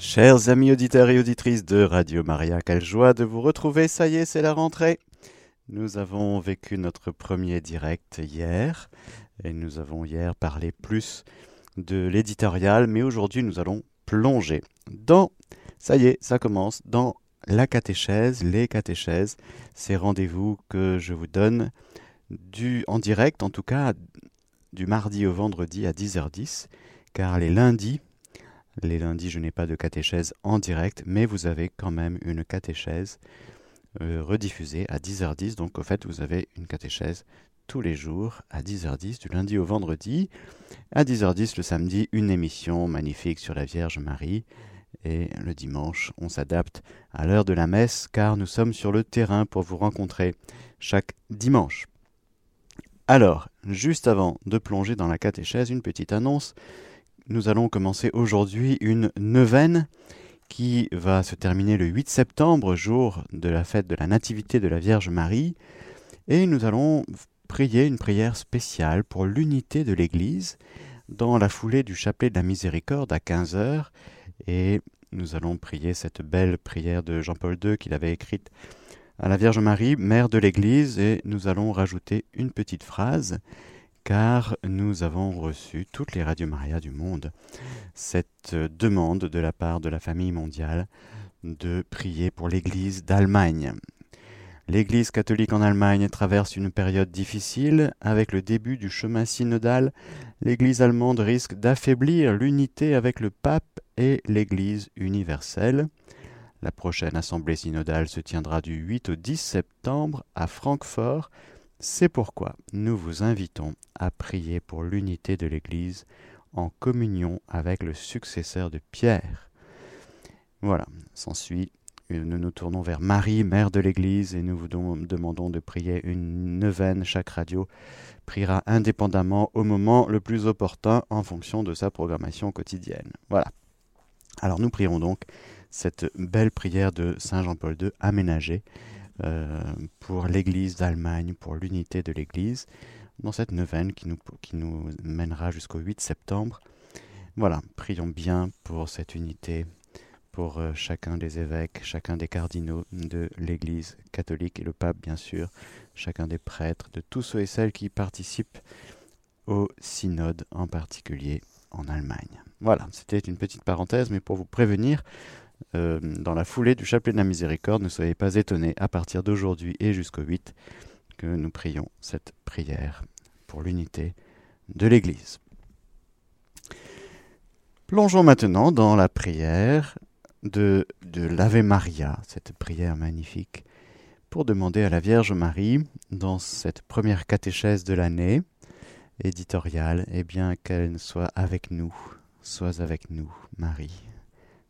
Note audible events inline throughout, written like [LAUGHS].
Chers amis auditeurs et auditrices de Radio Maria, quelle joie de vous retrouver, ça y est, c'est la rentrée. Nous avons vécu notre premier direct hier et nous avons hier parlé plus de l'éditorial, mais aujourd'hui nous allons plonger dans, ça y est, ça commence, dans la catéchèse, les catéchèses, ces rendez-vous que je vous donne du, en direct, en tout cas du mardi au vendredi à 10h10, car les lundis, les lundis, je n'ai pas de catéchèse en direct, mais vous avez quand même une catéchèse euh, rediffusée à 10h10. Donc, au fait, vous avez une catéchèse tous les jours à 10h10, du lundi au vendredi. À 10h10 le samedi, une émission magnifique sur la Vierge Marie. Et le dimanche, on s'adapte à l'heure de la messe, car nous sommes sur le terrain pour vous rencontrer chaque dimanche. Alors, juste avant de plonger dans la catéchèse, une petite annonce nous allons commencer aujourd'hui une neuvaine qui va se terminer le 8 septembre, jour de la fête de la Nativité de la Vierge Marie, et nous allons prier une prière spéciale pour l'unité de l'Église dans la foulée du chapelet de la miséricorde à 15 heures, et nous allons prier cette belle prière de Jean-Paul II qu'il avait écrite à la Vierge Marie, mère de l'Église, et nous allons rajouter une petite phrase car nous avons reçu, toutes les radios Maria du monde, cette demande de la part de la famille mondiale de prier pour l'Église d'Allemagne. L'Église catholique en Allemagne traverse une période difficile. Avec le début du chemin synodal, l'Église allemande risque d'affaiblir l'unité avec le pape et l'Église universelle. La prochaine assemblée synodale se tiendra du 8 au 10 septembre à Francfort c'est pourquoi nous vous invitons à prier pour l'unité de l'Église en communion avec le successeur de Pierre. Voilà, s'ensuit, nous nous tournons vers Marie, mère de l'Église, et nous vous demandons de prier une neuvaine. Chaque radio priera indépendamment au moment le plus opportun en fonction de sa programmation quotidienne. Voilà. Alors nous prierons donc cette belle prière de Saint Jean-Paul II aménagée euh, pour l'Église d'Allemagne, pour l'unité de l'Église, dans cette neuvaine qui nous, qui nous mènera jusqu'au 8 septembre. Voilà, prions bien pour cette unité, pour euh, chacun des évêques, chacun des cardinaux de l'Église catholique et le pape, bien sûr, chacun des prêtres, de tous ceux et celles qui participent au synode, en particulier en Allemagne. Voilà, c'était une petite parenthèse, mais pour vous prévenir, euh, dans la foulée du chapelet de la miséricorde, ne soyez pas étonnés à partir d'aujourd'hui et jusqu'au 8 que nous prions cette prière pour l'unité de l'Église. Plongeons maintenant dans la prière de, de l'Ave Maria, cette prière magnifique, pour demander à la Vierge Marie, dans cette première catéchèse de l'année éditoriale, eh bien qu'elle soit avec nous, sois avec nous, Marie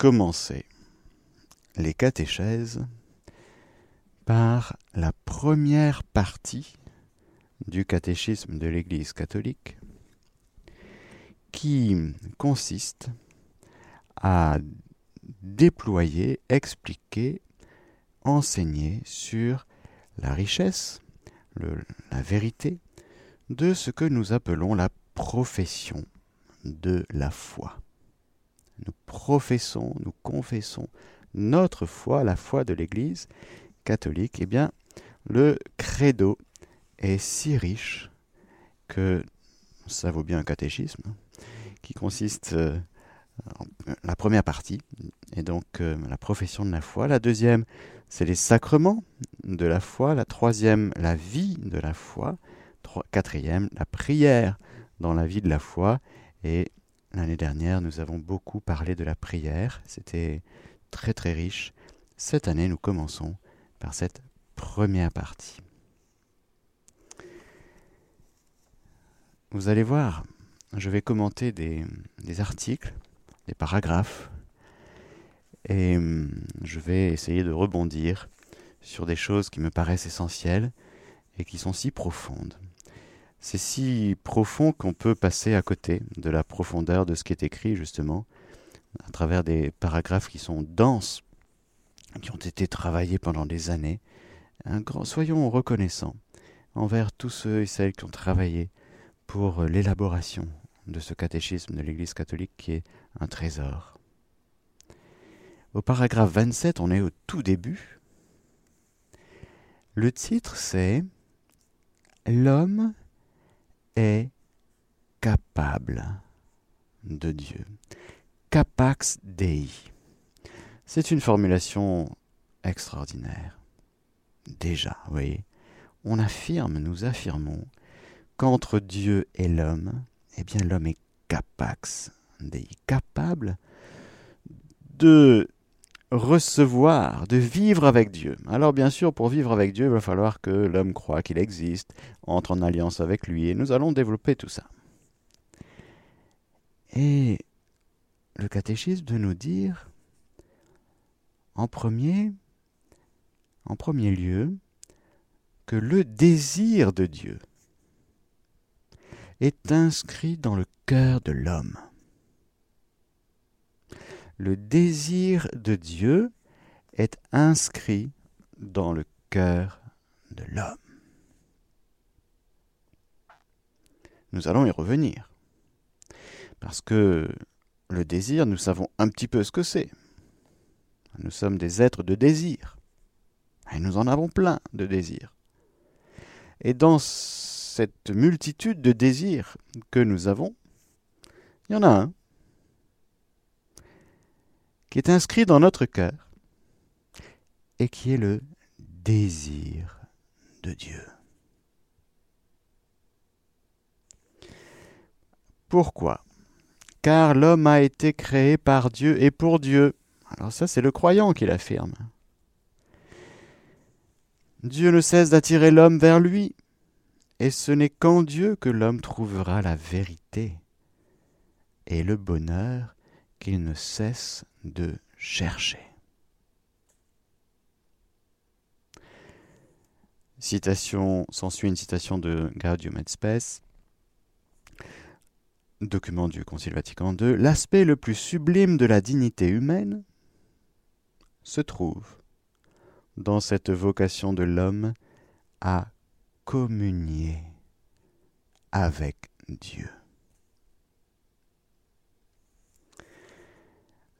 commencer les catéchèses par la première partie du catéchisme de l'Église catholique qui consiste à déployer, expliquer, enseigner sur la richesse, la vérité de ce que nous appelons la profession de la foi nous professons, nous confessons notre foi, la foi de l'Église catholique, eh bien, le credo est si riche que ça vaut bien un catéchisme, qui consiste euh, en la première partie, et donc euh, la profession de la foi. La deuxième, c'est les sacrements de la foi. La troisième, la vie de la foi. quatrième, la prière dans la vie de la foi. Et L'année dernière, nous avons beaucoup parlé de la prière. C'était très très riche. Cette année, nous commençons par cette première partie. Vous allez voir, je vais commenter des, articles, des paragraphes, Et hum, je vais essayer de rebondir sur des choses qui me paraissent essentielles et qui sont si profondes. C'est si profond qu'on peut passer à côté de la profondeur de ce qui est écrit, justement, à travers des paragraphes qui sont denses, qui ont été travaillés pendant des années. Soyons reconnaissants envers tous ceux et celles qui ont travaillé pour l'élaboration de ce catéchisme de l'Église catholique qui est un trésor. Au paragraphe 27, on est au tout début. Le titre c'est L'homme est capable de Dieu. Capax Dei. C'est une formulation extraordinaire. Déjà, vous voyez, on affirme, nous affirmons qu'entre Dieu et l'homme, eh bien l'homme est capax Dei, capable de recevoir, de vivre avec Dieu. Alors bien sûr, pour vivre avec Dieu, il va falloir que l'homme croit qu'il existe, entre en alliance avec lui, et nous allons développer tout ça. Et le catéchisme de nous dire, en premier, en premier lieu, que le désir de Dieu est inscrit dans le cœur de l'homme le désir de Dieu est inscrit dans le cœur de l'homme. Nous allons y revenir. Parce que le désir, nous savons un petit peu ce que c'est. Nous sommes des êtres de désir. Et nous en avons plein de désirs. Et dans cette multitude de désirs que nous avons, il y en a un qui est inscrit dans notre cœur et qui est le désir de Dieu. Pourquoi? Car l'homme a été créé par Dieu et pour Dieu. Alors ça, c'est le croyant qui l'affirme. Dieu ne cesse d'attirer l'homme vers lui, et ce n'est qu'en Dieu que l'homme trouvera la vérité et le bonheur qu'il ne cesse de chercher. Citation, s'ensuit une citation de Gaudium et Spes, document du Concile Vatican II. L'aspect le plus sublime de la dignité humaine se trouve dans cette vocation de l'homme à communier avec Dieu.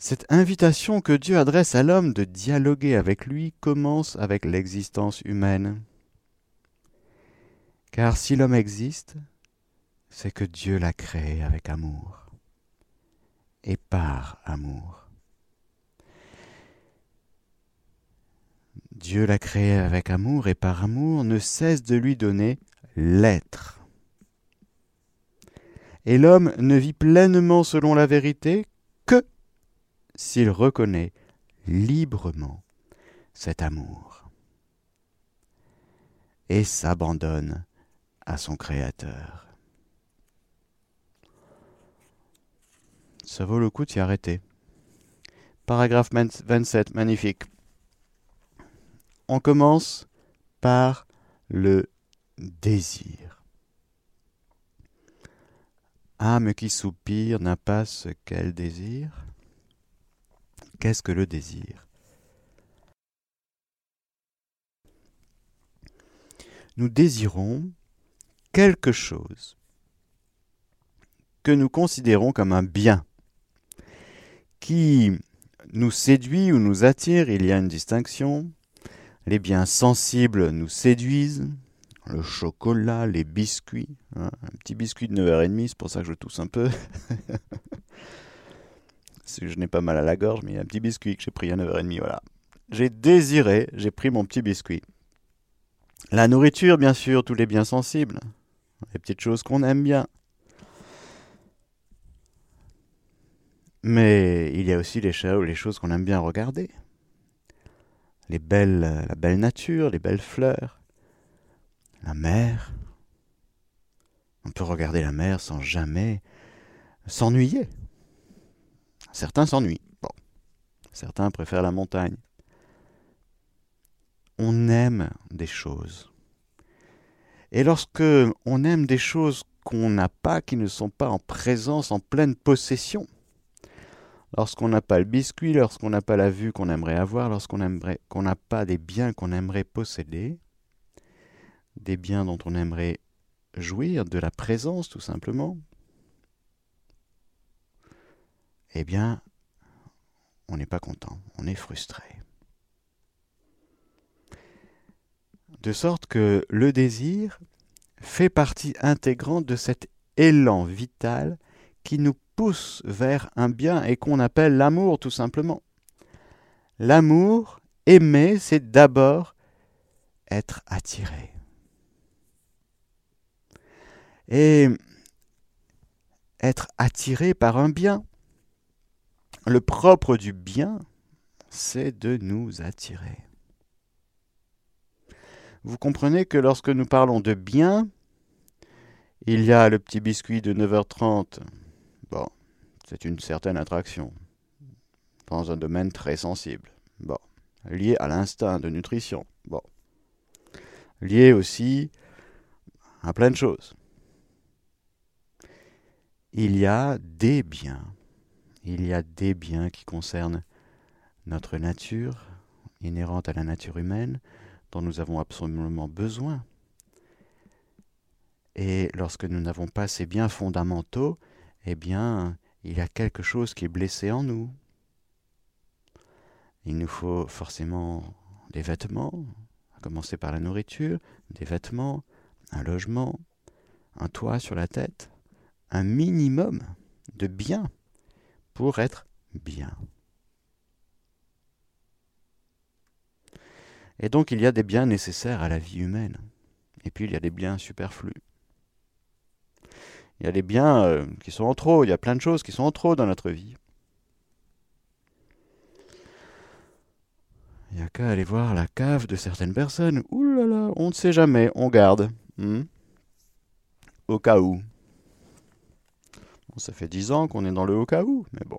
Cette invitation que Dieu adresse à l'homme de dialoguer avec lui commence avec l'existence humaine. Car si l'homme existe, c'est que Dieu l'a créé avec amour et par amour. Dieu l'a créé avec amour et par amour ne cesse de lui donner l'être. Et l'homme ne vit pleinement selon la vérité s'il reconnaît librement cet amour et s'abandonne à son Créateur. Ça vaut le coup de s'y arrêter. Paragraphe 27, magnifique. On commence par le désir. Âme qui soupire n'a pas ce qu'elle désire Qu'est-ce que le désir? Nous désirons quelque chose que nous considérons comme un bien, qui nous séduit ou nous attire, il y a une distinction. Les biens sensibles nous séduisent, le chocolat, les biscuits. Hein. un petit biscuit de 9h30, c'est pour ça que je tousse un peu. [LAUGHS] je n'ai pas mal à la gorge, mais il y a un petit biscuit que j'ai pris à 9h30, voilà. J'ai désiré, j'ai pris mon petit biscuit. La nourriture, bien sûr, tous les biens sensibles, les petites choses qu'on aime bien. Mais il y a aussi les, les choses qu'on aime bien regarder. La belle nature, les belles fleurs, la mer. On peut regarder la mer sans jamais s'ennuyer. Certains s'ennuient. Bon, Certains préfèrent la montagne. On aime des choses. Et lorsque on aime des choses qu'on n'a pas, qui ne sont pas en présence, en pleine possession, lorsqu'on n'a pas le biscuit, lorsqu'on n'a pas la vue qu'on aimerait avoir, lorsqu'on qu'on n'a pas des biens qu'on aimerait posséder, des biens dont on aimerait jouir, de la présence tout simplement, eh bien, on n'est pas content, on est frustré. De sorte que le désir fait partie intégrante de cet élan vital qui nous pousse vers un bien et qu'on appelle l'amour tout simplement. L'amour, aimer, c'est d'abord être attiré. Et être attiré par un bien. Le propre du bien, c'est de nous attirer. Vous comprenez que lorsque nous parlons de bien, il y a le petit biscuit de 9h30. Bon, c'est une certaine attraction. Dans un domaine très sensible. Bon, lié à l'instinct de nutrition. Bon. Lié aussi à plein de choses. Il y a des biens il y a des biens qui concernent notre nature, inhérente à la nature humaine, dont nous avons absolument besoin. Et lorsque nous n'avons pas ces biens fondamentaux, eh bien, il y a quelque chose qui est blessé en nous. Il nous faut forcément des vêtements, à commencer par la nourriture, des vêtements, un logement, un toit sur la tête, un minimum de biens pour être bien. Et donc il y a des biens nécessaires à la vie humaine. Et puis il y a des biens superflus. Il y a des biens euh, qui sont en trop, il y a plein de choses qui sont en trop dans notre vie. Il n'y a qu'à aller voir la cave de certaines personnes. Ouh là là, on ne sait jamais, on garde. Hmm. Au cas où ça fait dix ans qu'on est dans le haut cas où, mais bon.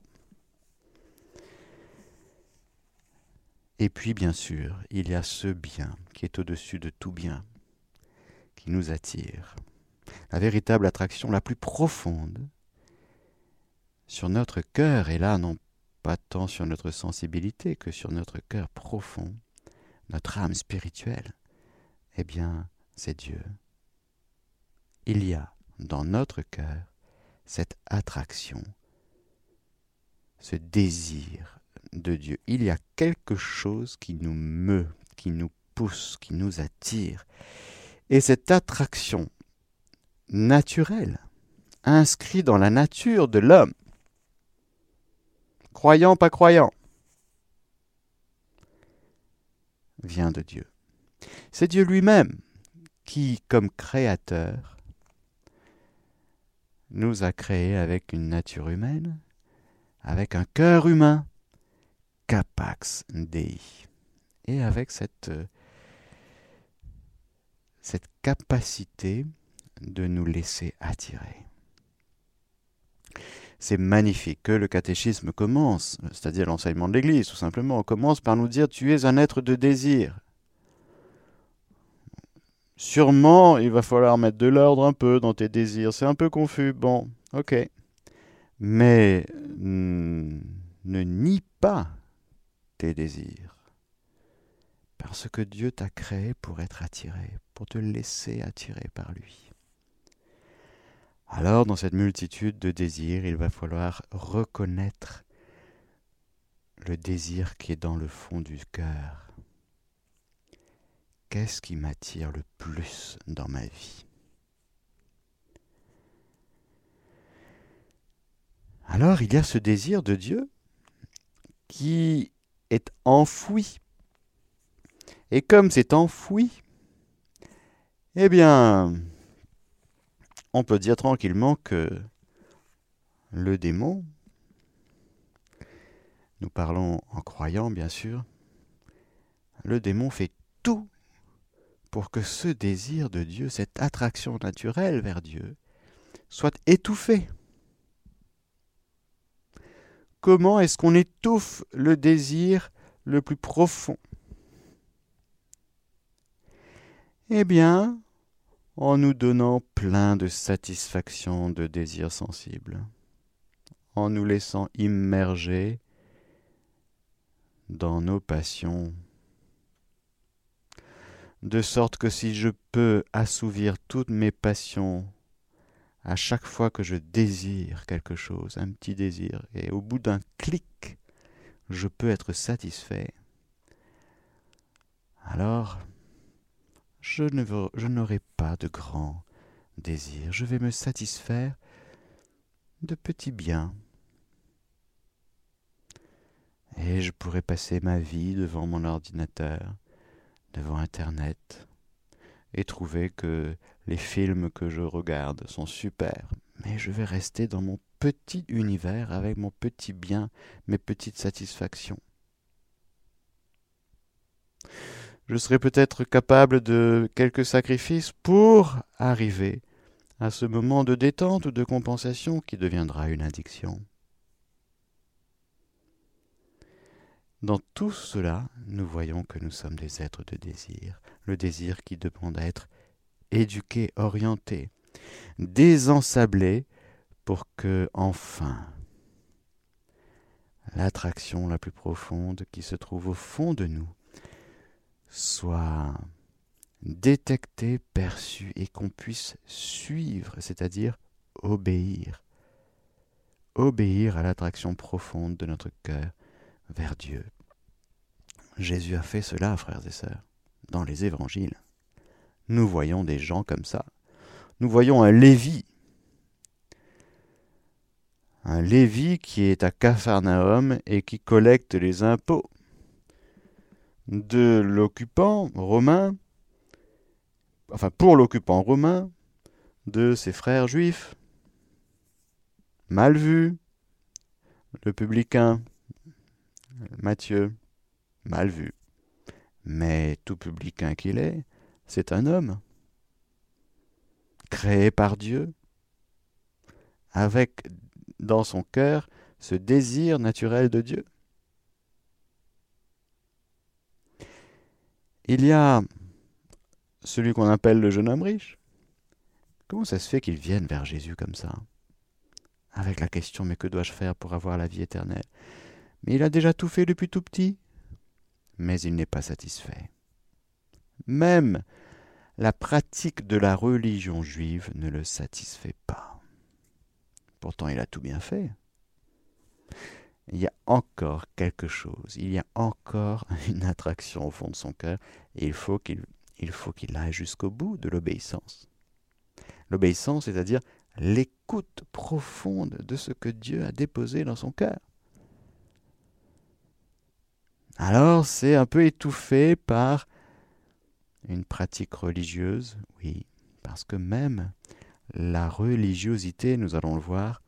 Et puis, bien sûr, il y a ce bien qui est au-dessus de tout bien, qui nous attire. La véritable attraction la plus profonde sur notre cœur, et là, non pas tant sur notre sensibilité que sur notre cœur profond, notre âme spirituelle, eh bien, c'est Dieu. Il y a dans notre cœur cette attraction, ce désir de Dieu. Il y a quelque chose qui nous meut, qui nous pousse, qui nous attire. Et cette attraction naturelle, inscrite dans la nature de l'homme, croyant, pas croyant, vient de Dieu. C'est Dieu lui-même qui, comme créateur, nous a créés avec une nature humaine, avec un cœur humain, capax dei, et avec cette, euh, cette capacité de nous laisser attirer. C'est magnifique que le catéchisme commence, c'est-à-dire l'enseignement de l'Église, tout simplement, commence par nous dire tu es un être de désir. Sûrement, il va falloir mettre de l'ordre un peu dans tes désirs. C'est un peu confus. Bon, ok. Mais hmm, ne nie pas tes désirs. Parce que Dieu t'a créé pour être attiré, pour te laisser attirer par lui. Alors, dans cette multitude de désirs, il va falloir reconnaître le désir qui est dans le fond du cœur qu'est-ce qui m'attire le plus dans ma vie? Alors il y a ce désir de Dieu qui est enfoui. Et comme c'est enfoui, eh bien, on peut dire tranquillement que le démon, nous parlons en croyant bien sûr, le démon fait tout pour que ce désir de Dieu, cette attraction naturelle vers Dieu, soit étouffé, comment est-ce qu'on étouffe le désir le plus profond? Eh bien, en nous donnant plein de satisfaction de désirs sensibles, en nous laissant immerger dans nos passions, de sorte que si je peux assouvir toutes mes passions à chaque fois que je désire quelque chose, un petit désir, et au bout d'un clic, je peux être satisfait, alors je n'aurai pas de grands désirs, je vais me satisfaire de petits biens. Et je pourrais passer ma vie devant mon ordinateur, devant Internet, et trouver que les films que je regarde sont super, mais je vais rester dans mon petit univers avec mon petit bien, mes petites satisfactions. Je serai peut-être capable de quelques sacrifices pour arriver à ce moment de détente ou de compensation qui deviendra une addiction. Dans tout cela, nous voyons que nous sommes des êtres de désir, le désir qui demande à être éduqué, orienté, désensablé pour que, enfin, l'attraction la plus profonde qui se trouve au fond de nous soit détectée, perçue et qu'on puisse suivre, c'est-à-dire obéir. Obéir à l'attraction profonde de notre cœur vers Dieu. Jésus a fait cela, frères et sœurs, dans les évangiles. Nous voyons des gens comme ça. Nous voyons un Lévi. Un Lévi qui est à Capharnaüm et qui collecte les impôts de l'occupant romain, enfin pour l'occupant romain, de ses frères juifs. Mal vu. Le publicain, Matthieu, mal vu. Mais tout publicain qu'il est, c'est un homme, créé par Dieu, avec dans son cœur ce désir naturel de Dieu. Il y a celui qu'on appelle le jeune homme riche. Comment ça se fait qu'il vienne vers Jésus comme ça? Avec la question mais que dois-je faire pour avoir la vie éternelle? Mais il a déjà tout fait depuis tout petit. Mais il n'est pas satisfait. Même la pratique de la religion juive ne le satisfait pas. Pourtant il a tout bien fait il y a encore quelque chose, il y a encore [LAUGHS] une attraction au fond de son cœur, et il faut qu'il il aille jusqu'au bout de l'obéissance. L'obéissance, c'est-à-dire l'écoute profonde de ce que Dieu a déposé dans son cœur. Alors c'est un peu étouffé par une pratique religieuse, oui, parce que même la religiosité, nous allons le voir,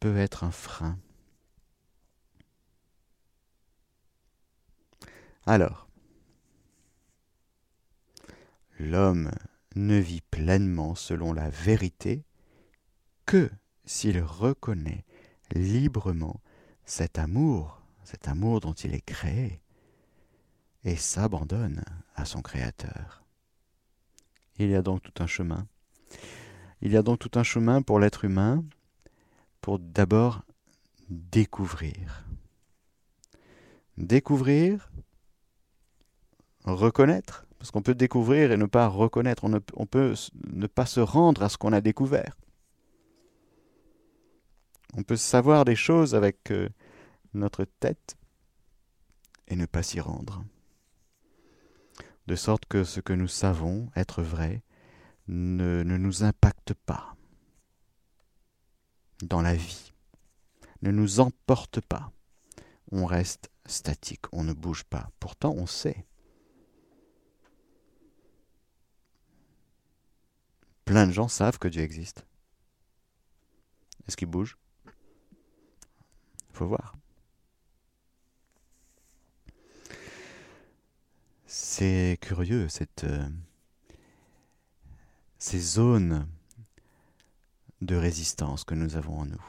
peut être un frein. Alors, l'homme ne vit pleinement selon la vérité que s'il reconnaît librement cet amour, cet amour dont il est créé, et s'abandonne à son Créateur. Il y a donc tout un chemin. Il y a donc tout un chemin pour l'être humain pour d'abord découvrir. Découvrir, reconnaître, parce qu'on peut découvrir et ne pas reconnaître, on, peut ne pas se rendre à ce qu'on a découvert. On peut savoir des choses avec euh, notre tête et ne pas s'y rendre. De sorte que ce que nous savons être vrai ne nous impacte pas dans la vie ne nous emporte pas. On reste statique, on ne bouge pas. Pourtant, on sait. Plein de gens savent que Dieu existe. Est-ce qu'il bouge? Il faut voir. C'est curieux, cette, euh, ces zones de résistance que nous avons en nous.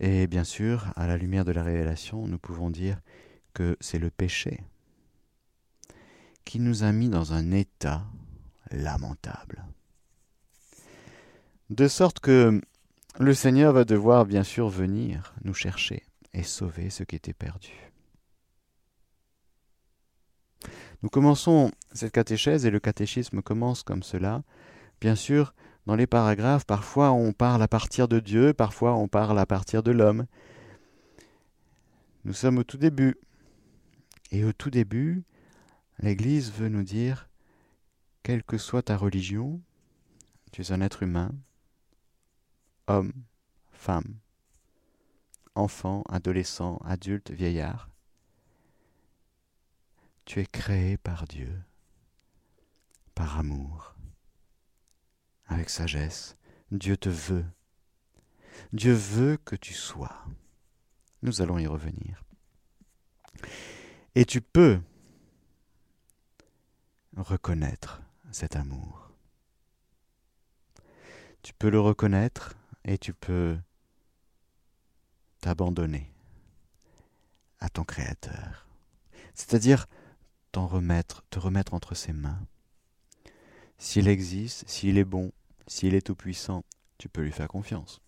Et bien sûr, à la lumière de la révélation, nous pouvons dire que c'est le péché qui nous a mis dans un état lamentable. De sorte que le Seigneur va devoir bien sûr venir nous chercher et sauver ce qui était perdu. Nous commençons cette catéchèse et le catéchisme commence comme cela. Bien sûr, dans les paragraphes, parfois on parle à partir de Dieu, parfois on parle à partir de l'homme. Nous sommes au tout début. Et au tout début, l'Église veut nous dire, quelle que soit ta religion, tu es un être humain, homme, femme, enfant, adolescent, adulte, vieillard. Tu es créé par Dieu, par amour, avec sagesse. Dieu te veut. Dieu veut que tu sois. Nous allons y revenir. Et tu peux reconnaître cet amour. Tu peux le reconnaître et tu peux t'abandonner à ton Créateur. C'est-à-dire t'en remettre, te remettre entre ses mains. S'il existe, s'il est bon, s'il est tout-puissant, tu peux lui faire confiance.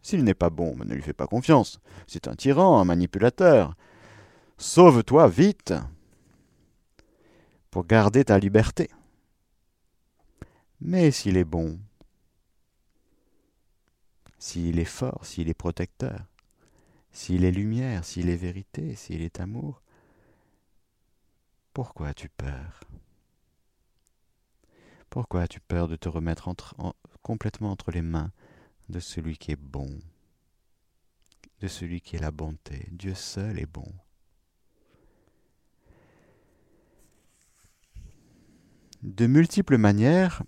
S'il n'est pas bon, ne lui fais pas confiance. C'est un tyran, un manipulateur. Sauve-toi vite pour garder ta liberté. Mais s'il est bon, s'il est fort, s'il est protecteur, s'il est lumière, s'il est vérité, s'il est amour, pourquoi as-tu peur? Pourquoi as-tu peur de te remettre complètement entre les mains de celui qui est bon, de celui qui est la bonté. Dieu seul est bon. De multiples manières,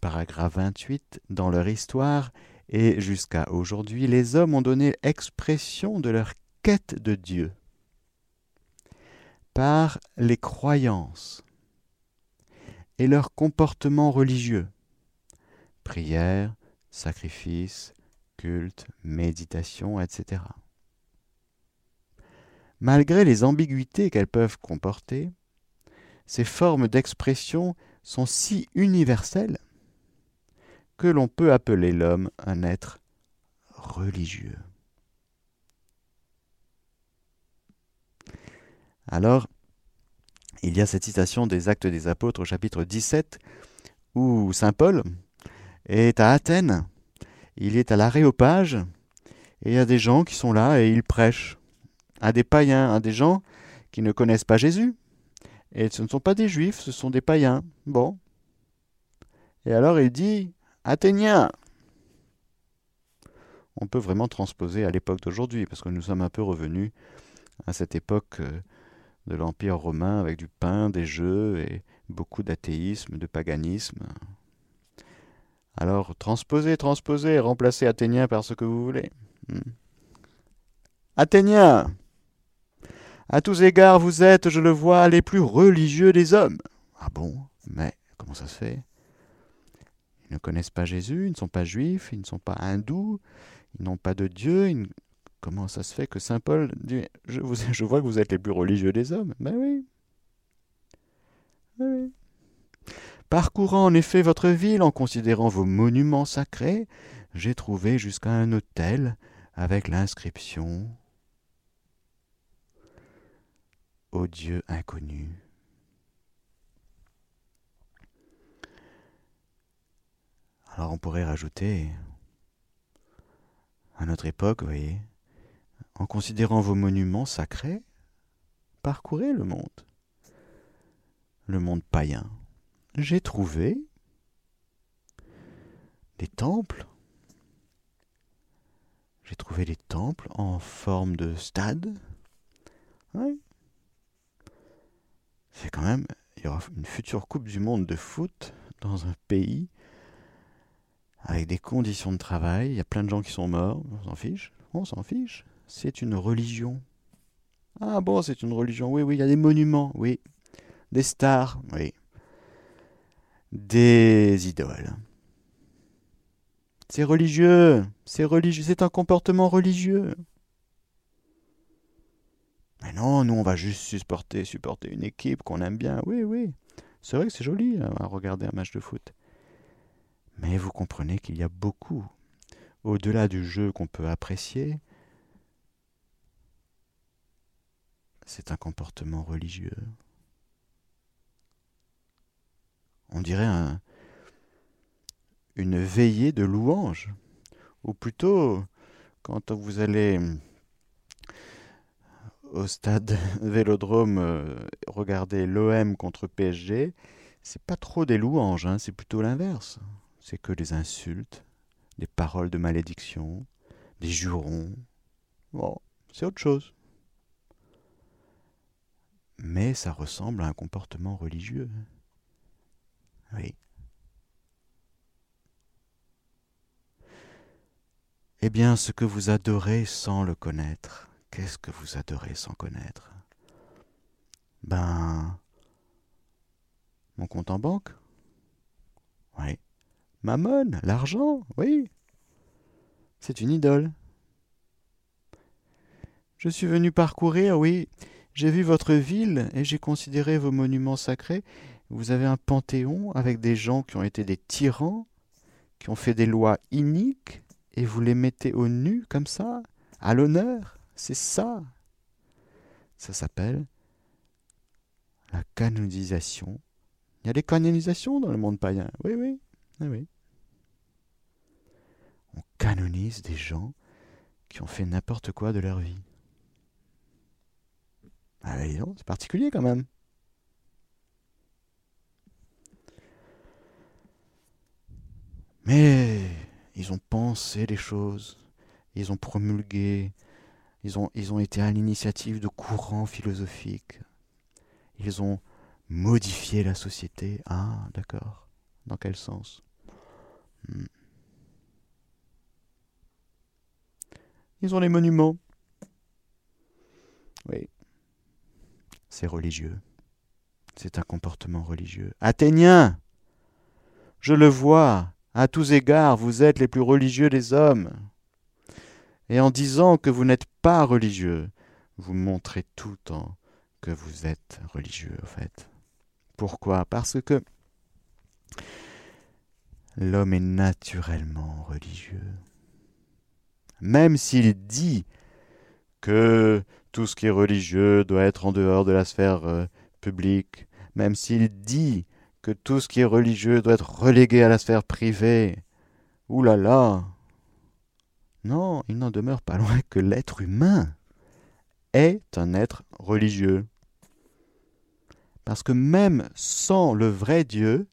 paragraphe 28, dans leur histoire, et jusqu'à aujourd'hui, les hommes ont donné expression de leur quête de Dieu par les croyances et leur comportement religieux, prière, sacrifice, culte, méditation, etc. Malgré les ambiguïtés qu'elles peuvent comporter, ces formes d'expression sont si universelles que l'on peut appeler l'homme un être religieux. Alors, il y a cette citation des Actes des Apôtres au chapitre 17 où Saint Paul est à Athènes, il est à l'aréopage et il y a des gens qui sont là et ils prêchent à des païens, à des gens qui ne connaissent pas Jésus. Et ce ne sont pas des juifs, ce sont des païens. Bon. Et alors il dit Athéniens. On peut vraiment transposer à l'époque d'aujourd'hui, parce que nous sommes un peu revenus à cette époque euh, de l'Empire romain avec du pain, des jeux et beaucoup d'athéisme, de paganisme. Alors, transposez, transposez, remplacez Athéniens par ce que vous voulez. Hmm. Athéniens À tous égards, vous êtes, je le vois, les plus religieux des hommes. Ah bon? Mais comment ça se fait? Ils ne connaissent pas Jésus, ils ne sont pas juifs, ils ne sont pas hindous, ils n'ont pas de Dieu. Comment ça se fait que Saint Paul dit [LAUGHS] je, vois que vous êtes les plus religieux des hommes Ben oui. Ben oui. Parcourant en effet votre ville en considérant vos monuments sacrés, j'ai trouvé jusqu'à un hôtel avec l'inscription Au Dieu inconnu. Alors on pourrait rajouter, à notre époque, vous voyez, en considérant vos monuments sacrés, parcourez le monde, le monde païen. J'ai trouvé des temples. J'ai trouvé des temples en forme de stade. C'est quand même, il y aura une future Coupe du Monde de foot dans un pays avec des conditions de travail. Il y a plein de gens qui sont morts. On s'en fiche. On s'en fiche. C'est une religion. Ah bon, c'est une religion. Oui, oui, il y a des monuments. Oui. Des stars. Oui. Des idoles. C'est religieux, c'est religieux, c'est un comportement religieux. Mais non, nous on va juste supporter, supporter une équipe qu'on aime bien. Oui, oui. C'est vrai que c'est joli hein, à regarder un match de foot. Mais vous comprenez qu'il y a beaucoup, au-delà du jeu qu'on peut apprécier, c'est un comportement religieux. On dirait un, une veillée de louanges, ou plutôt quand vous allez au stade [LAUGHS] Vélodrome euh, regarder l'OM contre PSG, c'est pas trop des louanges, hein, c'est plutôt l'inverse. C'est que des insultes, des paroles de malédiction, des jurons. Bon, c'est autre chose. Mais ça ressemble à un comportement religieux. Oui. Eh bien, ce que vous adorez sans le connaître, qu'est-ce que vous adorez sans connaître? Ben, mon compte en banque? Oui. Mammon, l'argent, oui. C'est une idole. Je suis venu parcourir, oui. J'ai vu votre ville et j'ai considéré vos monuments sacrés. Vous avez un panthéon avec des gens qui ont été des tyrans, qui ont fait des lois iniques, et vous les mettez au nu comme ça, à l'honneur. C'est ça. Ça s'appelle la canonisation. Il y a des canonisations dans le monde païen. Oui, oui. oui, oui. On canonise des gens qui ont fait n'importe quoi de leur vie. Ah c'est particulier quand même. Mais ils ont pensé les choses, ils ont promulgué, ils ont, ils ont été à l'initiative de courants philosophiques, ils ont modifié la société. Ah, d'accord. Dans quel sens? Hmm. Ils ont les monuments. Oui. C'est religieux. C'est un comportement religieux. Athéniens Je le vois, à tous égards, vous êtes les plus religieux des hommes. Et en disant que vous n'êtes pas religieux, vous montrez tout le temps que vous êtes religieux, en fait. Pourquoi? Parce que l'homme est naturellement religieux. Même s'il dit que tout ce qui est religieux doit être en dehors de la sphère euh, publique, même s'il dit que tout ce qui est religieux doit être relégué à la sphère privée. Ouh là là Non, il n'en demeure pas loin que l'être humain est un être religieux. Parce que même sans le vrai Dieu,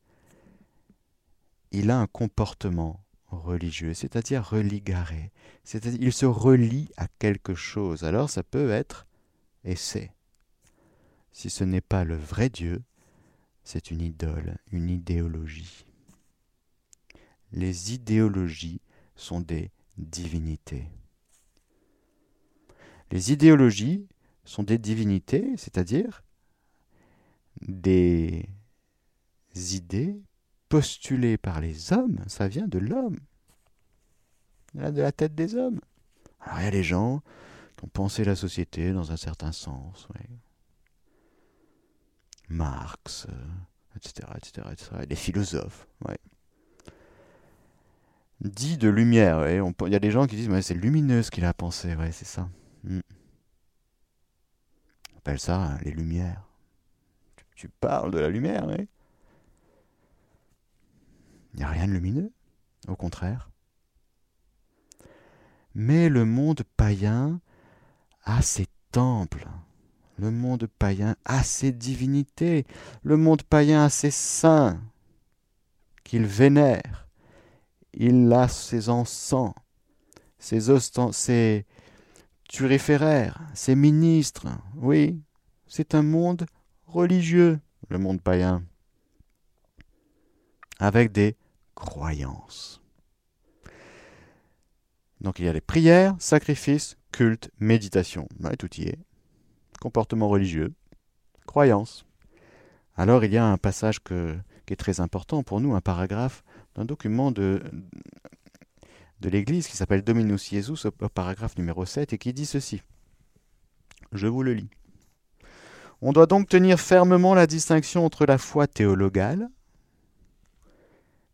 il a un comportement religieux, c'est-à-dire religaré, c'est-à-dire il se relie à quelque chose. Alors ça peut être, et c'est, si ce n'est pas le vrai Dieu, c'est une idole, une idéologie. Les idéologies sont des divinités. Les idéologies sont des divinités, c'est-à-dire des idées postulées par les hommes, ça vient de l'homme, de la tête des hommes. Alors il y a des gens qui ont pensé la société dans un certain sens. Marx, etc., etc., etc., les philosophes, ouais. Dit de lumière, il y a des gens qui disent, c'est lumineux ce qu'il a pensé, c'est ça. Hmm. On appelle ça hein, les lumières. Tu, parles de la lumière. Il n'y a rien de lumineux, au contraire. Mais le monde païen a ses temples, le monde païen a ses divinités, le monde païen a ses saints qu'il vénère. Il a ses encens, ses, ses turiféraires, ses ministres. Oui, c'est un monde religieux, le monde païen, avec des croyances. Donc il y a les prières, sacrifices, cultes, méditation. tout y est comportement religieux, croyance. Alors il y a un passage qui est très important pour nous, un paragraphe d'un document de, de l'Église qui s'appelle Dominus Jesus au paragraphe numéro 7 et qui dit ceci. Je vous le lis. On doit donc tenir fermement la distinction entre la foi théologale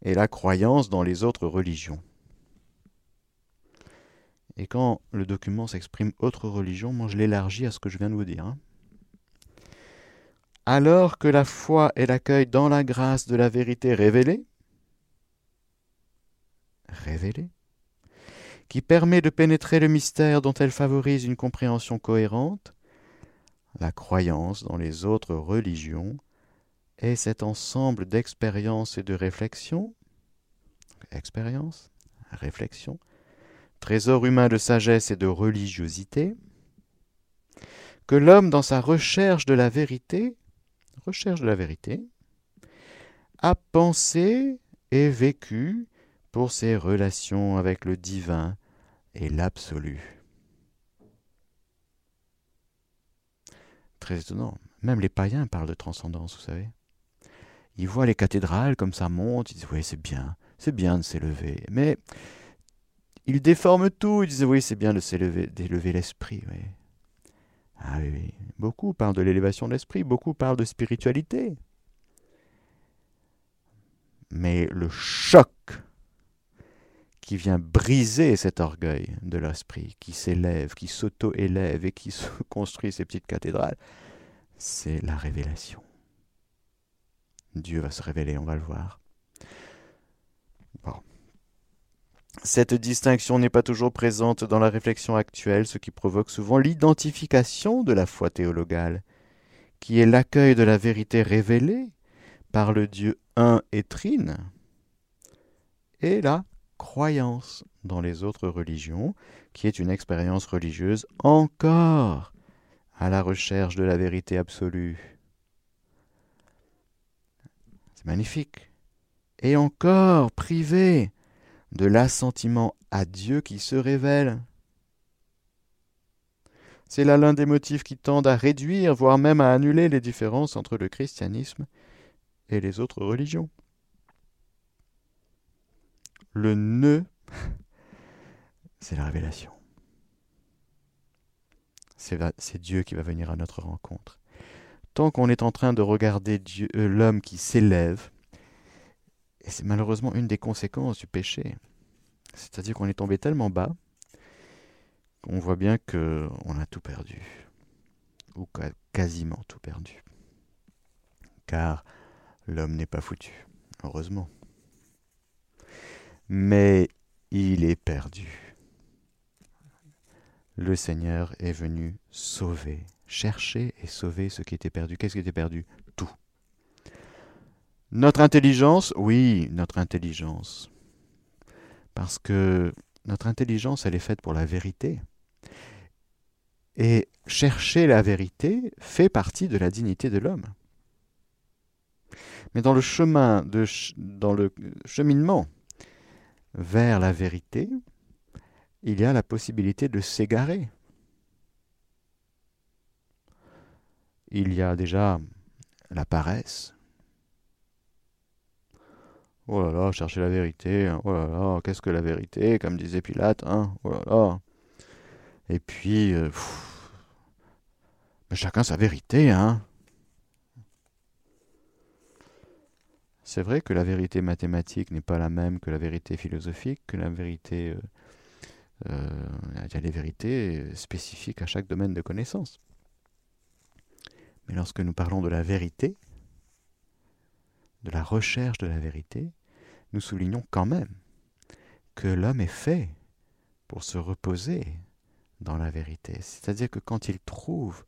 et la croyance dans les autres religions. Et quand le document s'exprime autre religion, moi je l'élargis à ce que je viens de vous dire. Hein. Alors que la foi est l'accueil dans la grâce de la vérité révélée, révélée, qui permet de pénétrer le mystère dont elle favorise une compréhension cohérente, la croyance dans les autres religions est cet ensemble d'expériences et de réflexions, expérience, réflexion, trésor humain de sagesse et de religiosité, que l'homme dans sa recherche de la vérité, recherche de la vérité, a pensé et vécu pour ses relations avec le divin et l'absolu. Très étonnant. Même les païens parlent de transcendance, vous savez. Ils voient les cathédrales comme ça monte, ils disent oui c'est bien, c'est bien de s'élever. Mais ils déforment tout, ils disent oui c'est bien d'élever l'esprit. Ah oui, oui, beaucoup parlent de l'élévation de l'esprit, beaucoup parlent de spiritualité. Mais le choc qui vient briser cet orgueil de l'esprit, qui s'élève, qui s'auto-élève et qui [LAUGHS] se construit ces petites cathédrales, c'est la révélation. Dieu va se révéler, on va le voir. Cette distinction n'est pas toujours présente dans la réflexion actuelle, ce qui provoque souvent l'identification de la foi théologale, qui est l'accueil de la vérité révélée par le Dieu un et trine, et la croyance dans les autres religions, qui est une expérience religieuse encore à la recherche de la vérité absolue. C'est magnifique. Et encore privé de l'assentiment à Dieu qui se révèle. C'est là l'un des motifs qui tendent à réduire, voire même à annuler les différences entre le christianisme et les autres religions le nœud, [LAUGHS] c'est la révélation. C'est Dieu qui va venir à notre rencontre. Tant qu'on est en train de regarder euh, l'homme qui s'élève, et c'est malheureusement une des conséquences du péché, c'est-à-dire qu'on est tombé tellement bas qu'on voit bien qu'on a tout perdu, ou quasiment tout perdu. Car l'homme n'est pas foutu, heureusement mais il est perdu. Le Seigneur est venu sauver, chercher et sauver ce qui était perdu. Qu'est-ce qui était perdu? Notre intelligence, oui, notre intelligence. Parce que notre intelligence, elle est faite pour la vérité. Et chercher la vérité fait partie de la dignité de l'homme. Mais dans le chemin, de, dans le cheminement vers la vérité, il y a la possibilité de s'égarer. Il y a déjà la paresse. Oh là là, chercher la vérité. Hein. Oh là là, qu'est-ce que la vérité Comme disait Pilate. Hein oh là là. Et puis, euh, chacun sa vérité, hein C'est vrai que la vérité mathématique n'est pas la même que la vérité philosophique, que la vérité... Euh, euh, il y a des vérités spécifiques à chaque domaine de connaissance. Mais lorsque nous parlons de la vérité, de la recherche de la vérité, nous soulignons quand même que l'homme est fait pour se reposer dans la vérité. C'est-à-dire que quand il trouve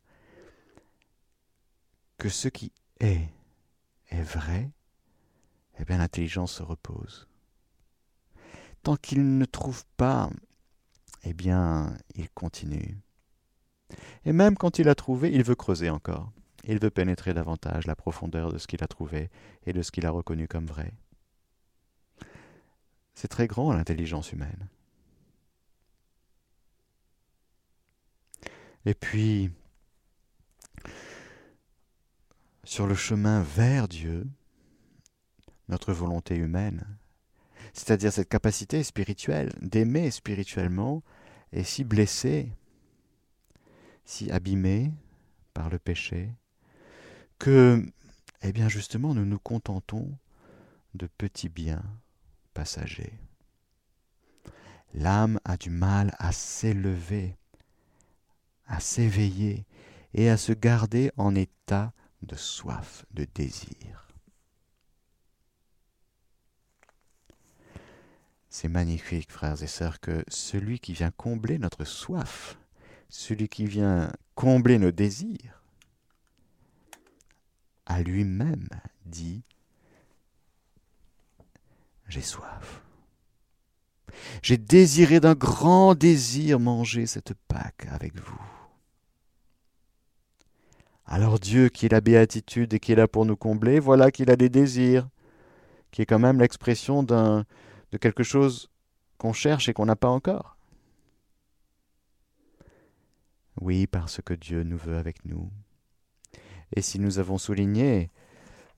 que ce qui est est vrai, eh bien l'intelligence se repose. Tant qu'il ne trouve pas, eh bien il continue. Et même quand il a trouvé, il veut creuser encore. Il veut pénétrer davantage la profondeur de ce qu'il a trouvé et de ce qu'il a reconnu comme vrai. C'est très grand l'intelligence humaine. Et puis, sur le chemin vers Dieu, notre volonté humaine, c'est-à-dire cette capacité spirituelle d'aimer spirituellement, est si blessée, si abîmée par le péché, que, eh bien justement, nous nous contentons de petits biens passagers. L'âme a du mal à s'élever, à s'éveiller et à se garder en état de soif, de désir. C'est magnifique, frères et sœurs, que celui qui vient combler notre soif, celui qui vient combler nos désirs, a lui-même dit J'ai soif. J'ai désiré d'un grand désir manger cette Pâque avec vous. Alors Dieu, qui est la béatitude et qui est là pour nous combler, voilà qu'il a des désirs, qui est quand même l'expression d'un de quelque chose qu'on cherche et qu'on n'a pas encore. Oui, parce que Dieu nous veut avec nous. Et si nous avons souligné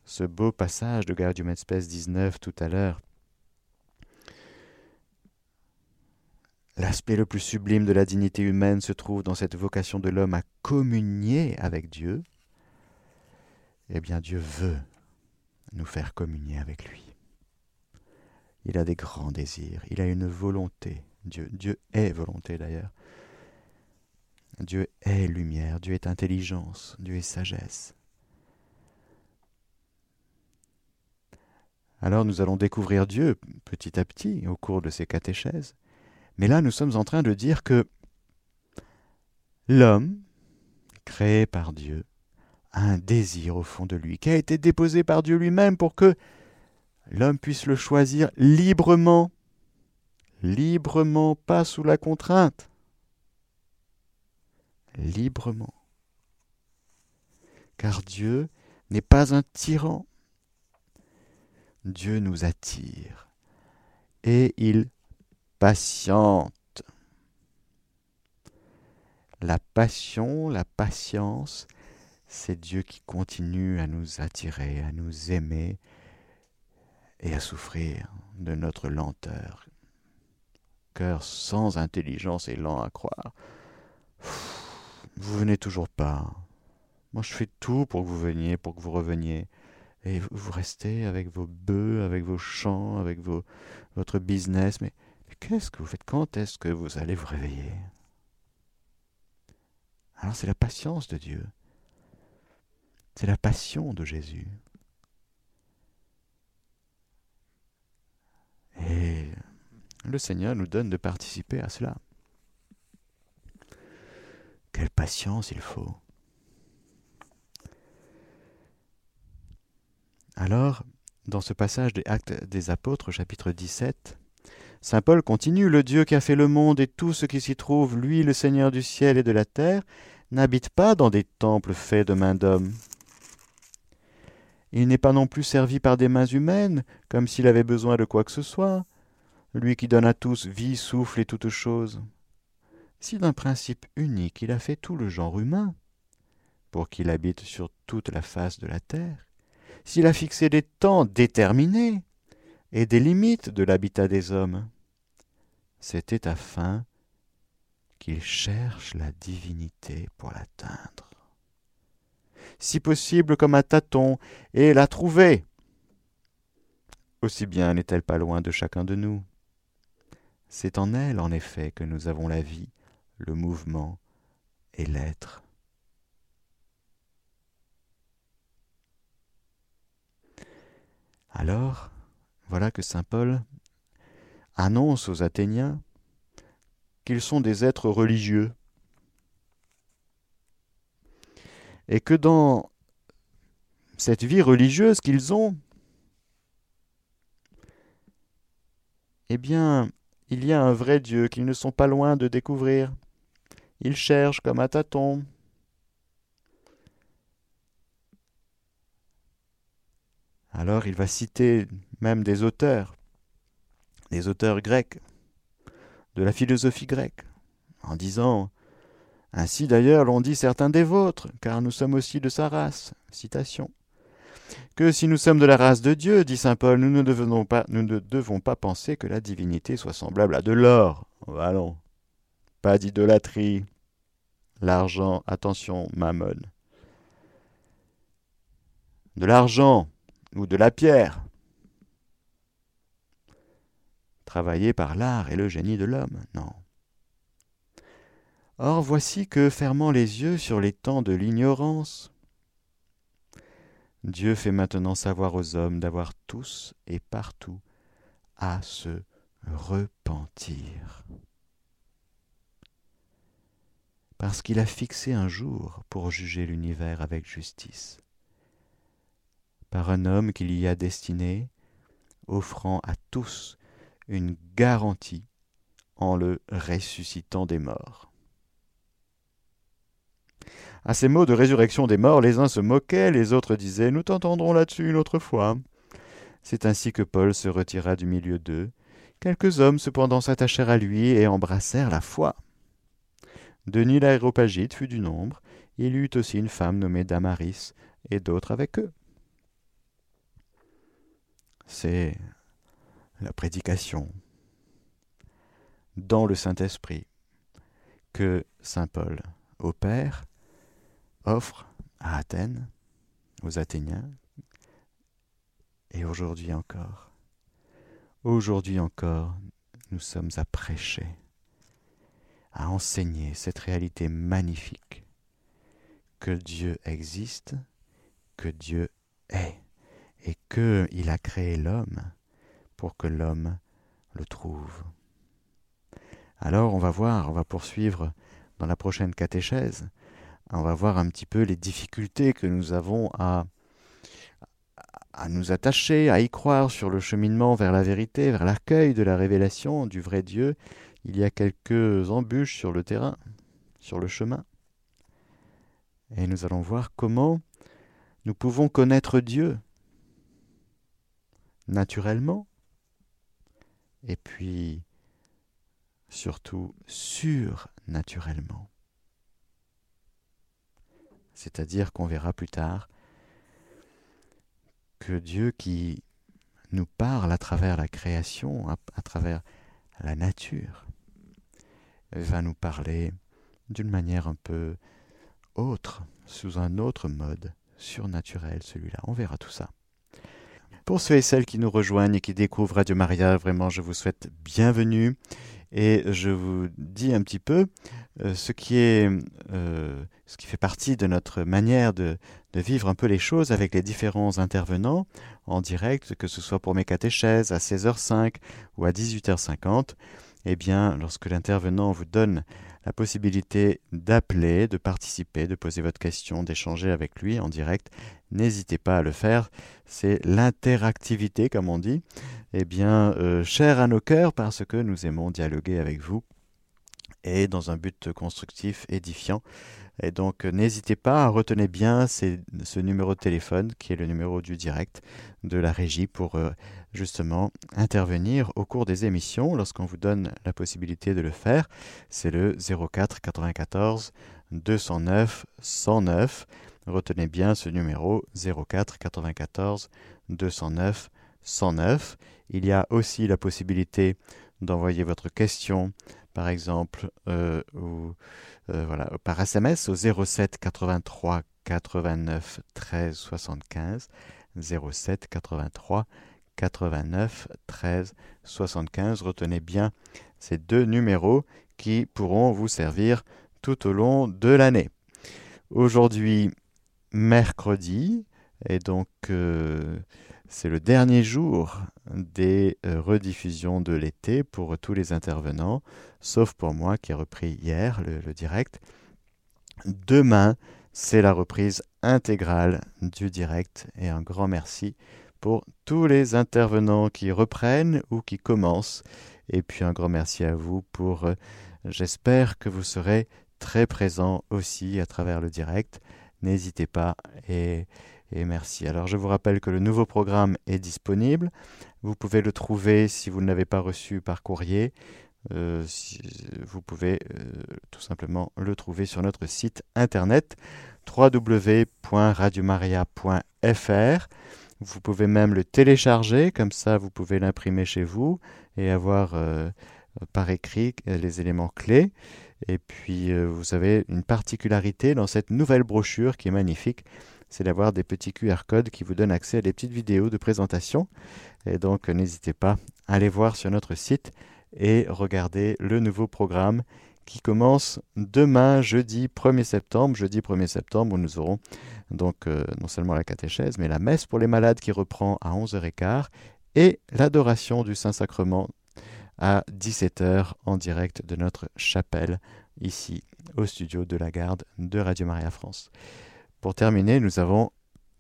ce beau passage de Gaudium et Spes 19 tout à l'heure, L'aspect le plus sublime de la dignité humaine se trouve dans cette vocation de l'homme à communier avec Dieu. Eh bien, Dieu veut nous faire communier avec lui. Il a des grands désirs, il a une volonté. Dieu, Dieu est volonté d'ailleurs. Dieu est lumière, Dieu est intelligence, Dieu est sagesse. Alors nous allons découvrir Dieu petit à petit au cours de ces catéchèses. Mais là, nous sommes en train de dire que l'homme, créé par Dieu, a un désir au fond de lui, qui a été déposé par Dieu lui-même pour que l'homme puisse le choisir librement, librement, pas sous la contrainte, librement. Car Dieu n'est pas un tyran. Dieu nous attire et il patiente. La passion, la patience, c'est Dieu qui continue à nous attirer, à nous aimer et à souffrir de notre lenteur. Cœur sans intelligence et lent à croire. Vous venez toujours pas. Moi, je fais tout pour que vous veniez, pour que vous reveniez. Et vous restez avec vos bœufs, avec vos champs, avec vos, votre business. Mais Qu'est-ce que vous faites? Quand est-ce que vous allez vous réveiller? Alors c'est la patience de Dieu. C'est la passion de Jésus. Et le Seigneur nous donne de participer à cela. Quelle patience il faut. Alors, dans ce passage des Actes des Apôtres, chapitre 17, Saint Paul continue, Le Dieu qui a fait le monde et tout ce qui s'y trouve, lui le Seigneur du ciel et de la terre, n'habite pas dans des temples faits de mains d'hommes. Il n'est pas non plus servi par des mains humaines, comme s'il avait besoin de quoi que ce soit, lui qui donne à tous vie, souffle et toutes choses. Si d'un principe unique il a fait tout le genre humain, pour qu'il habite sur toute la face de la terre, s'il a fixé des temps déterminés et des limites de l'habitat des hommes, c'était afin qu'il cherche la divinité pour l'atteindre. Si possible comme un tâton, et la trouver. Aussi bien n'est-elle pas loin de chacun de nous. C'est en elle, en effet, que nous avons la vie, le mouvement et l'être. Alors, voilà que Saint Paul annonce aux Athéniens qu'ils sont des êtres religieux et que dans cette vie religieuse qu'ils ont, eh bien, il y a un vrai Dieu qu'ils ne sont pas loin de découvrir. Ils cherchent comme à tâtons. Alors il va citer même des auteurs auteurs grecs, de la philosophie grecque, en disant Ainsi d'ailleurs l'ont dit certains des vôtres, car nous sommes aussi de sa race. Citation. que si nous sommes de la race de Dieu, dit saint Paul, nous ne, devons pas, nous ne devons pas penser que la divinité soit semblable à de l'or. Allons, pas d'idolâtrie. L'argent, attention, mammon. De l'argent ou de la pierre. Par l'art et le génie de l'homme, non. Or voici que, fermant les yeux sur les temps de l'ignorance, Dieu fait maintenant savoir aux hommes d'avoir tous et partout à se repentir. Parce qu'il a fixé un jour pour juger l'univers avec justice, par un homme qu'il y a destiné, offrant à tous une garantie en le ressuscitant des morts. À ces mots de résurrection des morts, les uns se moquaient, les autres disaient Nous t'entendrons là-dessus une autre fois. C'est ainsi que Paul se retira du milieu d'eux. Quelques hommes cependant s'attachèrent à lui et embrassèrent la foi. Denis l'aéropagite fut du nombre. Il eut aussi une femme nommée Damaris et d'autres avec eux. C'est la prédication dans le Saint-Esprit que Saint Paul opère offre à Athènes, aux Athéniens, et aujourd'hui encore. Aujourd'hui encore, nous sommes à prêcher, à enseigner cette réalité magnifique que Dieu existe, que Dieu est, et qu'il a créé l'homme pour que l'homme le trouve. Alors on va voir, on va poursuivre dans la prochaine catéchèse on va voir un petit peu les difficultés que nous avons à, à nous attacher, à y croire sur le cheminement vers la vérité, vers l'accueil de la révélation du vrai Dieu. Il y a quelques embûches sur le terrain, sur le chemin. Et nous allons voir comment nous pouvons connaître Dieu naturellement et puis surtout surnaturellement. C'est-à-dire qu'on verra plus tard que Dieu qui nous parle à travers la création, à, travers la nature, va nous parler d'une manière un peu autre, sous un autre mode surnaturel, celui-là. On verra tout ça. Pour ceux et celles qui nous rejoignent et qui découvrent Radio Maria, vraiment, je vous souhaite bienvenue et je vous dis un petit peu euh, ce qui est euh, ce qui fait partie de notre manière de, de, vivre un peu les choses avec les différents intervenants en direct, que ce soit pour mes catéchèses à 16h05 ou à 18h50. Eh bien, lorsque l'intervenant vous donne la possibilité d'appeler, de participer, de poser votre question, d'échanger avec lui en direct, n'hésitez pas à le faire. C'est l'interactivité, comme on dit, eh bien, euh, cher à nos cœurs parce que nous aimons dialoguer avec vous et dans un but constructif, édifiant. Et donc, n'hésitez pas à retenir bien ce numéro de téléphone qui est le numéro du direct de la régie pour euh, justement intervenir au cours des émissions lorsqu'on vous donne la possibilité de le faire. C'est le 04 94 209 109. Retenez bien ce numéro 04 94 209 109. Il y a aussi la possibilité d'envoyer votre question, par exemple, euh, ou, euh, voilà, par SMS au 07 83 89 13 75. 07 83 89 13 75. Retenez bien ces deux numéros qui pourront vous servir tout au long de l'année. Aujourd'hui, mercredi, et donc euh, c'est le dernier jour des euh, rediffusions de l'été pour tous les intervenants, sauf pour moi qui ai repris hier le direct. Demain, c'est la reprise intégrale du direct et un grand merci pour tous les intervenants qui reprennent ou qui commencent. Et puis un grand merci à vous pour, euh, j'espère que vous serez très présents aussi à travers le direct. N'hésitez pas et, et merci. Alors je vous rappelle que le nouveau programme est disponible. Vous pouvez le trouver si vous ne l'avez pas reçu par courrier vous pouvez tout simplement le trouver sur notre site internet www.radiomaria.fr. Vous pouvez même le télécharger, comme ça vous pouvez l'imprimer chez vous et avoir par écrit les éléments clés. Et puis vous avez une particularité dans cette nouvelle brochure qui est magnifique, c'est d'avoir des petits QR codes qui vous donnent accès à des petites vidéos de présentation. Et donc n'hésitez pas à aller voir sur notre site et regarder le nouveau programme qui commence demain, jeudi 1er septembre. Jeudi 1er septembre, où nous aurons donc euh, non seulement la catéchèse, mais la messe pour les malades qui reprend à 11h15 et l'adoration du Saint-Sacrement à 17h en direct de notre chapelle ici au studio de la garde de Radio Maria France. Pour terminer, nous avons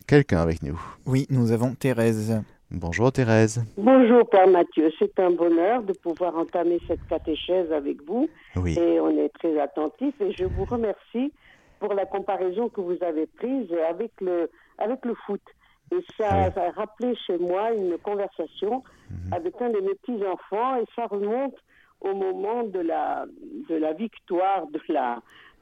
quelqu'un avec nous. Oui, nous avons Thérèse. Bonjour Thérèse. Bonjour Père Mathieu, c'est un bonheur de pouvoir entamer cette catéchèse avec vous. Oui. Et on est très attentifs et je vous remercie pour la comparaison que vous avez prise avec le, avec le foot. Et ça, a rappelé chez moi une conversation mhm. avec un de mes petits-enfants et ça remonte au moment de la, de la victoire de la,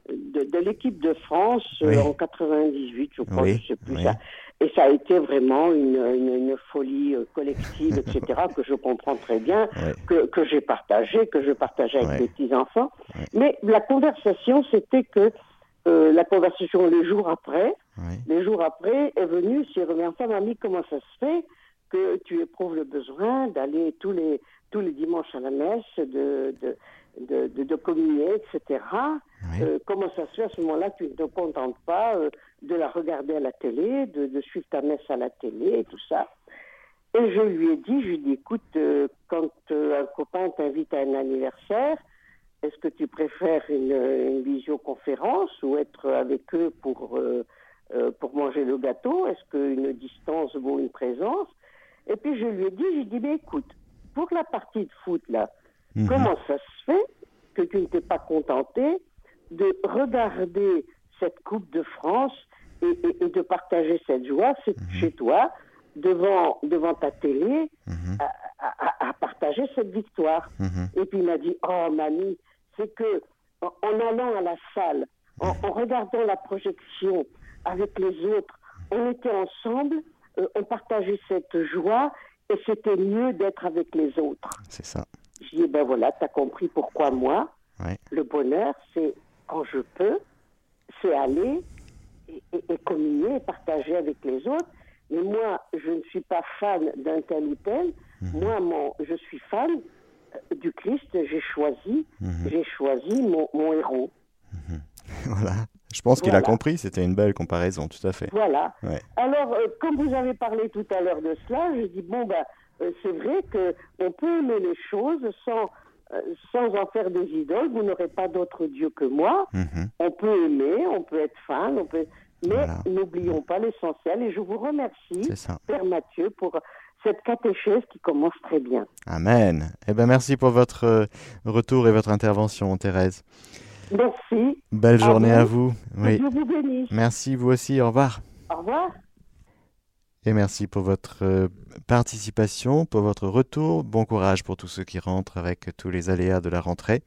de, l'équipe de France euh, en 98, je crois, je sais plus ça. Et ça a été vraiment une, une, folie euh, collective, etc., [LAUGHS] que je comprends très bien, que, que j'ai partagé, que je partageais avec mes petits-enfants. Mais la conversation, c'était que euh, la conversation les jours après, les jours après, est venue sur mais enfin, mamie, comment ça se fait que tu éprouves le besoin d'aller tous les, tous les dimanches à la messe, de, de de, de, communier, etc. Euh, comment ça se fait à ce moment-là tu ne te contentes pas euh, de la regarder à la télé, de, de, suivre ta messe à la télé et tout ça. Et je lui ai dit, je lui ai dit, écoute, euh, quand un copain t'invite à un anniversaire, est-ce que tu préfères une, une, visioconférence ou être avec eux pour, pour manger le gâteau? Est-ce qu'une distance vaut une présence? Et puis je lui ai dit, je lui ai dit, mais écoute, pour la partie de foot, là, Mhm. Comment ça se fait que tu ne t'es pas contenté de regarder cette Coupe de France et, de partager cette joie mhm. chez toi, devant, devant ta télé, mhm. à, partager cette victoire Et puis il m'a dit, oh mamie, c'est que en, allant à la salle, en, regardant la projection avec les autres, on était ensemble, euh, on partageait cette joie et c'était mieux d'être avec les autres. C'est ça. Je dis, ben voilà, tu as compris pourquoi moi, le bonheur, c'est quand je peux, c'est aller et, communier et partager avec les autres. Mais moi, je ne suis pas fan d'un tel ou tel. Mhm. Moi, mon, je suis fan euh, du Christ. J'ai choisi, mhm. j'ai choisi mon, mon héros. Mhm. [LAUGHS] voilà. Je pense qu'il a compris, c'était une belle comparaison, tout à fait. Voilà. Alors, euh, comme vous avez parlé tout à l'heure de cela, je dis, bon, ben, euh, c'est vrai qu'on peut aimer les choses sans, euh, sans en faire des idoles. Vous n'aurez pas d'autre Dieu que moi. On peut aimer, on peut être fan, on peut... mais n'oublions pas l'essentiel. Et je vous remercie, Père Mathieu, pour cette catéchèse qui commence très bien. Amen. Eh bien, merci pour votre euh, retour et votre intervention, Thérèse. Merci. Belle journée à vous. Oui. Dieu vous bénisse. Merci, vous aussi. Au revoir. Au revoir. Et merci pour votre euh, participation, pour votre retour. Bon courage pour tous ceux qui rentrent avec tous les aléas de la rentrée.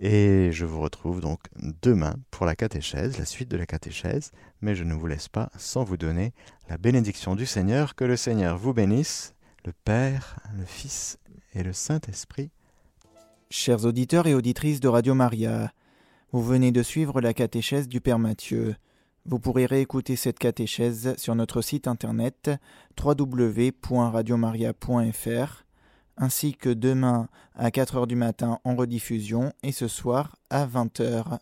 Et je vous retrouve donc demain pour la catéchèse, la suite de la catéchèse. Mais je ne vous laisse pas sans vous donner la bénédiction du Seigneur. Que le Seigneur vous bénisse, le Père, le Fils et le Saint-Esprit. Chers auditeurs et auditrices de Radio Maria, vous venez de suivre la catéchèse du Père Mathieu. Vous pourrez réécouter cette catéchèse sur notre site internet www.radiomaria.fr ainsi que demain à 4 heures du matin en rediffusion et ce soir à 20 h